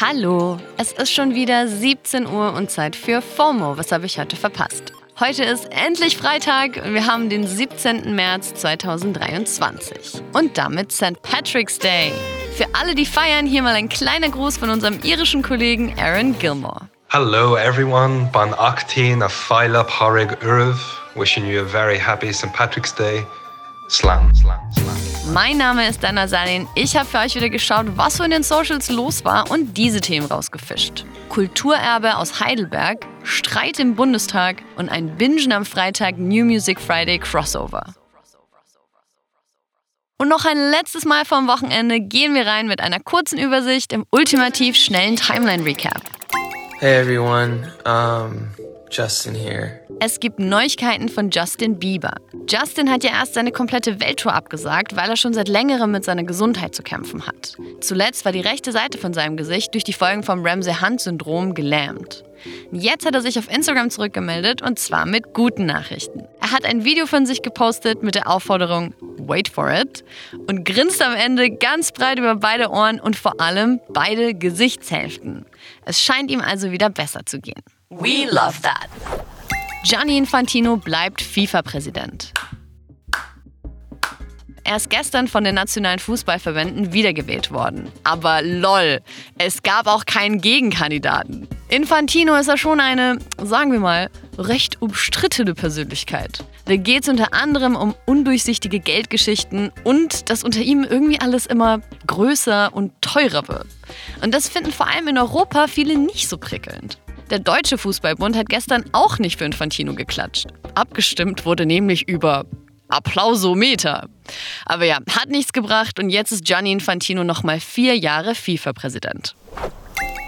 Hallo, es ist schon wieder 17 Uhr und Zeit für FOMO. Was habe ich heute verpasst? Heute ist endlich Freitag und wir haben den 17. März 2023 und damit St. Patrick's Day. Für alle, die feiern, hier mal ein kleiner Gruß von unserem irischen Kollegen Aaron Gilmore. Hello everyone, ban actin a Philip Horig Urv, wishing you a very happy St. Patrick's Day. Slam, slam, slam. Mein Name ist Dana Salin. Ich habe für euch wieder geschaut, was so in den Socials los war und diese Themen rausgefischt. Kulturerbe aus Heidelberg, Streit im Bundestag und ein Bingen am Freitag New Music Friday Crossover. Und noch ein letztes Mal vom Wochenende gehen wir rein mit einer kurzen Übersicht im ultimativ schnellen Timeline Recap. Hey everyone, um, Justin here. Es gibt Neuigkeiten von Justin Bieber. Justin hat ja erst seine komplette Welttour abgesagt, weil er schon seit längerem mit seiner Gesundheit zu kämpfen hat. Zuletzt war die rechte Seite von seinem Gesicht durch die Folgen vom Ramsey-Hunt-Syndrom gelähmt. Jetzt hat er sich auf Instagram zurückgemeldet und zwar mit guten Nachrichten. Er hat ein Video von sich gepostet mit der Aufforderung Wait for it und grinst am Ende ganz breit über beide Ohren und vor allem beide Gesichtshälften. Es scheint ihm also wieder besser zu gehen. We love that. Gianni Infantino bleibt FIFA-Präsident. Er ist gestern von den nationalen Fußballverbänden wiedergewählt worden. Aber lol, es gab auch keinen Gegenkandidaten. Infantino ist ja schon eine, sagen wir mal, recht umstrittene Persönlichkeit. Da geht es unter anderem um undurchsichtige Geldgeschichten und dass unter ihm irgendwie alles immer größer und teurer wird. Und das finden vor allem in Europa viele nicht so prickelnd. Der Deutsche Fußballbund hat gestern auch nicht für Infantino geklatscht. Abgestimmt wurde nämlich über Applausometer. Aber ja, hat nichts gebracht und jetzt ist Gianni Infantino noch mal vier Jahre FIFA-Präsident.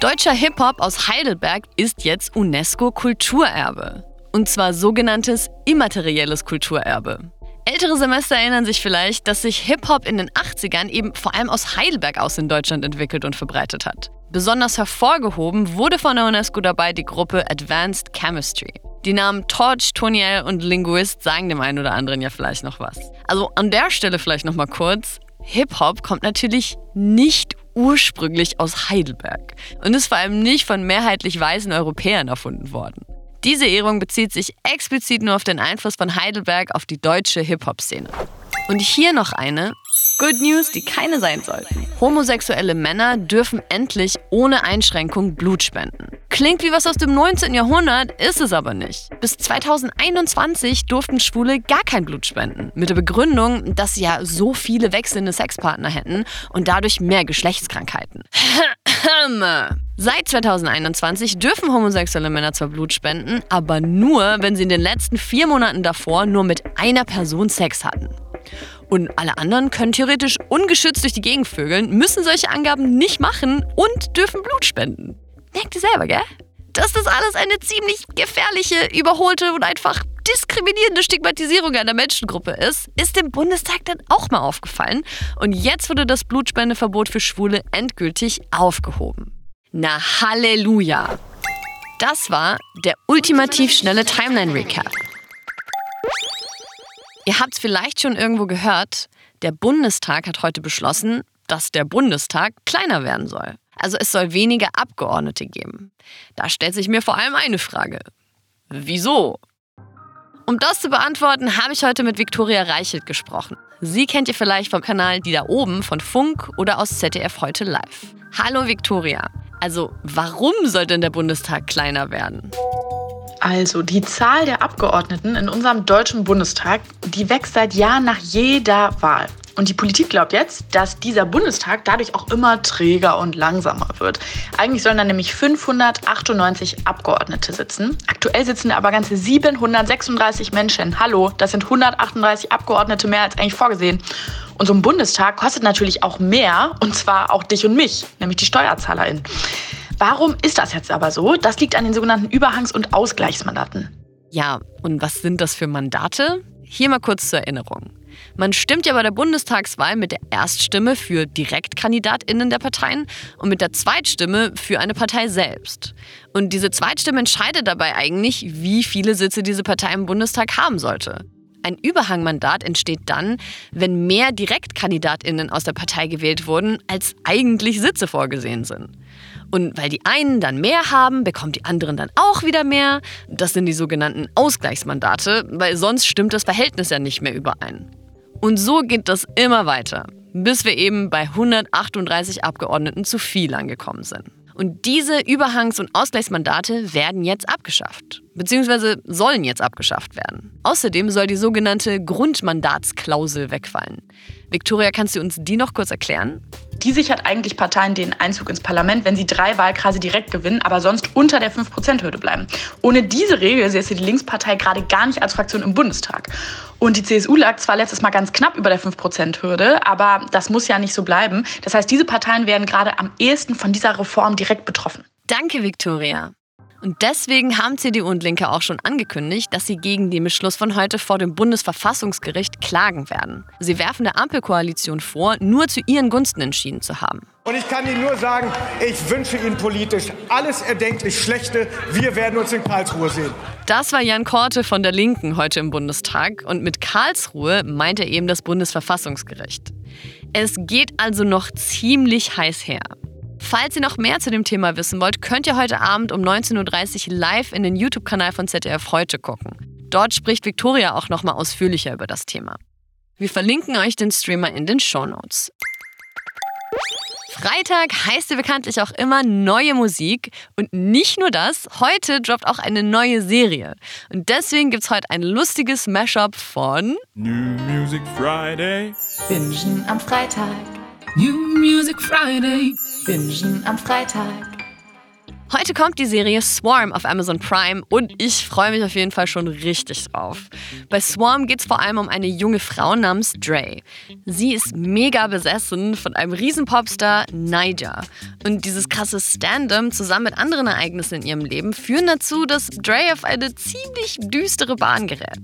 Deutscher Hip-Hop aus Heidelberg ist jetzt UNESCO-Kulturerbe. Und zwar sogenanntes immaterielles Kulturerbe. Ältere Semester erinnern sich vielleicht, dass sich Hip-Hop in den 80ern eben vor allem aus Heidelberg aus in Deutschland entwickelt und verbreitet hat. Besonders hervorgehoben wurde von der UNESCO dabei die Gruppe Advanced Chemistry. Die Namen Torch, Toniel und Linguist sagen dem einen oder anderen ja vielleicht noch was. Also an der Stelle vielleicht noch mal kurz. Hip-Hop kommt natürlich nicht ursprünglich aus Heidelberg und ist vor allem nicht von mehrheitlich weißen Europäern erfunden worden. Diese Ehrung bezieht sich explizit nur auf den Einfluss von Heidelberg auf die deutsche Hip-Hop-Szene. Und hier noch eine, Good News, die keine sein sollten. Homosexuelle Männer dürfen endlich ohne Einschränkung Blut spenden. Klingt wie was aus dem 19. Jahrhundert, ist es aber nicht. Bis 2021 durften Schwule gar kein Blut spenden. Mit der Begründung, dass sie ja so viele wechselnde Sexpartner hätten und dadurch mehr Geschlechtskrankheiten. Seit 2021 dürfen homosexuelle Männer zwar Blut spenden, aber nur, wenn sie in den letzten vier Monaten davor nur mit einer Person Sex hatten. Und alle anderen können theoretisch ungeschützt durch die Gegend vögeln, müssen solche Angaben nicht machen und dürfen Blut spenden. Merkt ihr selber, gell? Dass das alles eine ziemlich gefährliche, überholte und einfach diskriminierende Stigmatisierung einer Menschengruppe ist, ist dem Bundestag dann auch mal aufgefallen. Und jetzt wurde das Blutspendeverbot für Schwule endgültig aufgehoben. Na Halleluja! Das war der ultimativ schnelle Timeline Recap. Ihr habt es vielleicht schon irgendwo gehört, der Bundestag hat heute beschlossen, dass der Bundestag kleiner werden soll. Also es soll weniger Abgeordnete geben. Da stellt sich mir vor allem eine Frage. Wieso? Um das zu beantworten, habe ich heute mit Viktoria Reichelt gesprochen. Sie kennt ihr vielleicht vom Kanal Die da oben von Funk oder aus ZDF heute live. Hallo Viktoria. Also, warum soll denn der Bundestag kleiner werden? Also die Zahl der Abgeordneten in unserem deutschen Bundestag, die wächst seit Jahren nach jeder Wahl. Und die Politik glaubt jetzt, dass dieser Bundestag dadurch auch immer träger und langsamer wird. Eigentlich sollen da nämlich 598 Abgeordnete sitzen. Aktuell sitzen da aber ganze 736 Menschen. Hallo, das sind 138 Abgeordnete mehr als eigentlich vorgesehen. Und so ein Bundestag kostet natürlich auch mehr, und zwar auch dich und mich, nämlich die SteuerzahlerInnen. Warum ist das jetzt aber so? Das liegt an den sogenannten Überhangs- und Ausgleichsmandaten. Ja, und was sind das für Mandate? Hier mal kurz zur Erinnerung. Man stimmt ja bei der Bundestagswahl mit der Erststimme für DirektkandidatInnen der Parteien und mit der Zweitstimme für eine Partei selbst. Und diese Zweitstimme entscheidet dabei eigentlich, wie viele Sitze diese Partei im Bundestag haben sollte. Ein Überhangmandat entsteht dann, wenn mehr Direktkandidatinnen aus der Partei gewählt wurden, als eigentlich Sitze vorgesehen sind. Und weil die einen dann mehr haben, bekommen die anderen dann auch wieder mehr. Das sind die sogenannten Ausgleichsmandate, weil sonst stimmt das Verhältnis ja nicht mehr überein. Und so geht das immer weiter, bis wir eben bei 138 Abgeordneten zu viel angekommen sind. Und diese Überhangs- und Ausgleichsmandate werden jetzt abgeschafft, beziehungsweise sollen jetzt abgeschafft werden. Außerdem soll die sogenannte Grundmandatsklausel wegfallen. Victoria, kannst du uns die noch kurz erklären? Die sichert eigentlich Parteien den Einzug ins Parlament, wenn sie drei Wahlkreise direkt gewinnen, aber sonst unter der 5%-Hürde bleiben. Ohne diese Regel säße die Linkspartei gerade gar nicht als Fraktion im Bundestag. Und die CSU lag zwar letztes Mal ganz knapp über der 5%-Hürde, aber das muss ja nicht so bleiben. Das heißt, diese Parteien werden gerade am ehesten von dieser Reform direkt betroffen. Danke, Victoria. Und deswegen haben CDU und Linke auch schon angekündigt, dass sie gegen den Beschluss von heute vor dem Bundesverfassungsgericht klagen werden. Sie werfen der Ampelkoalition vor, nur zu ihren Gunsten entschieden zu haben. Und ich kann Ihnen nur sagen, ich wünsche Ihnen politisch alles erdenklich Schlechte. Wir werden uns in Karlsruhe sehen. Das war Jan Korte von der Linken heute im Bundestag. Und mit Karlsruhe meint er eben das Bundesverfassungsgericht. Es geht also noch ziemlich heiß her. Falls ihr noch mehr zu dem Thema wissen wollt, könnt ihr heute Abend um 19.30 Uhr live in den YouTube-Kanal von ZDF heute gucken. Dort spricht Victoria auch nochmal ausführlicher über das Thema. Wir verlinken euch den Streamer in den Show Notes. Freitag heißt ja bekanntlich auch immer neue Musik. Und nicht nur das, heute droppt auch eine neue Serie. Und deswegen gibt es heute ein lustiges Mashup von New Music Friday. Bingen am Freitag. New Music Friday. Bingen am Freitag. Heute kommt die Serie Swarm auf Amazon Prime und ich freue mich auf jeden Fall schon richtig drauf. Bei Swarm geht es vor allem um eine junge Frau namens Dre. Sie ist mega besessen von einem riesen Popstar, Niger. Und dieses krasse Stand-up zusammen mit anderen Ereignissen in ihrem Leben führen dazu, dass Dre auf eine ziemlich düstere Bahn gerät.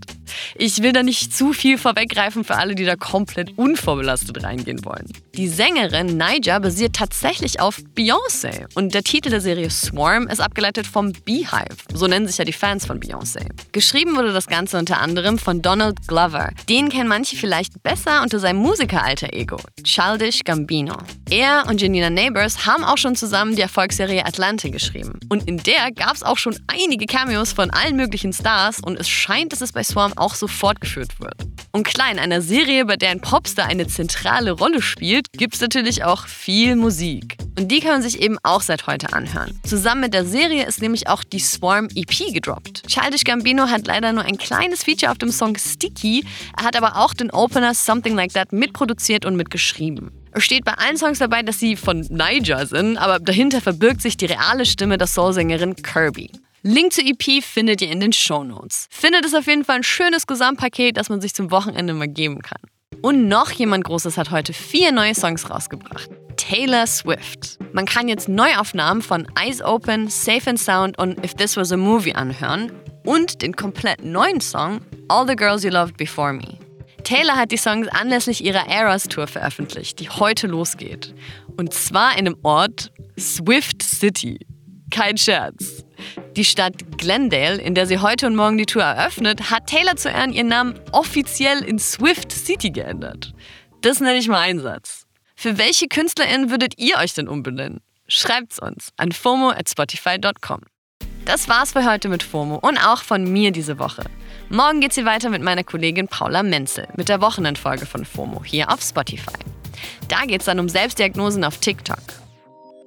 Ich will da nicht zu viel vorweggreifen für alle, die da komplett unvorbelastet reingehen wollen. Die Sängerin Niger basiert tatsächlich auf Beyoncé und der Titel der Serie Swarm ist abgeleitet vom Beehive. So nennen sich ja die Fans von Beyoncé. Geschrieben wurde das Ganze unter anderem von Donald Glover. Den kennen manche vielleicht besser unter seinem Musiker-Alter Ego, Childish Gambino. Er und Janina Neighbors haben auch schon zusammen die Erfolgsserie Atlante geschrieben. Und in der gab es auch schon einige Cameos von allen möglichen Stars und es scheint, dass es bei Swarm auch so fortgeführt wird. Und klar, in einer Serie, bei der ein Popstar eine zentrale Rolle spielt, gibt es natürlich auch viel Musik. Und die kann man sich eben auch seit heute anhören. Zusammen mit der Serie ist nämlich auch die Swarm EP gedroppt. Childish Gambino hat leider nur ein kleines Feature auf dem Song Sticky, er hat aber auch den Opener Something Like That mitproduziert und mitgeschrieben. Es steht bei allen Songs dabei, dass sie von Niger sind, aber dahinter verbirgt sich die reale Stimme der Soulsängerin Kirby. Link zur EP findet ihr in den Shownotes. Findet es auf jeden Fall ein schönes Gesamtpaket, das man sich zum Wochenende mal geben kann. Und noch jemand Großes hat heute vier neue Songs rausgebracht. Taylor Swift. Man kann jetzt Neuaufnahmen von Eyes Open, Safe and Sound und If This Was a Movie anhören und den komplett neuen Song All the Girls You Loved Before Me. Taylor hat die Songs anlässlich ihrer Eras Tour veröffentlicht, die heute losgeht. Und zwar in dem Ort Swift City. Kein Scherz. Die Stadt Glendale, in der sie heute und morgen die Tour eröffnet, hat Taylor zu Ehren ihren Namen offiziell in Swift City geändert. Das nenne ich mal Einsatz. Für welche KünstlerInnen würdet ihr euch denn umbenennen? Schreibt's uns an FOMO at Spotify.com. Das war's für heute mit FOMO und auch von mir diese Woche. Morgen geht's hier weiter mit meiner Kollegin Paula Menzel mit der Wochenendfolge von FOMO hier auf Spotify. Da geht's dann um Selbstdiagnosen auf TikTok.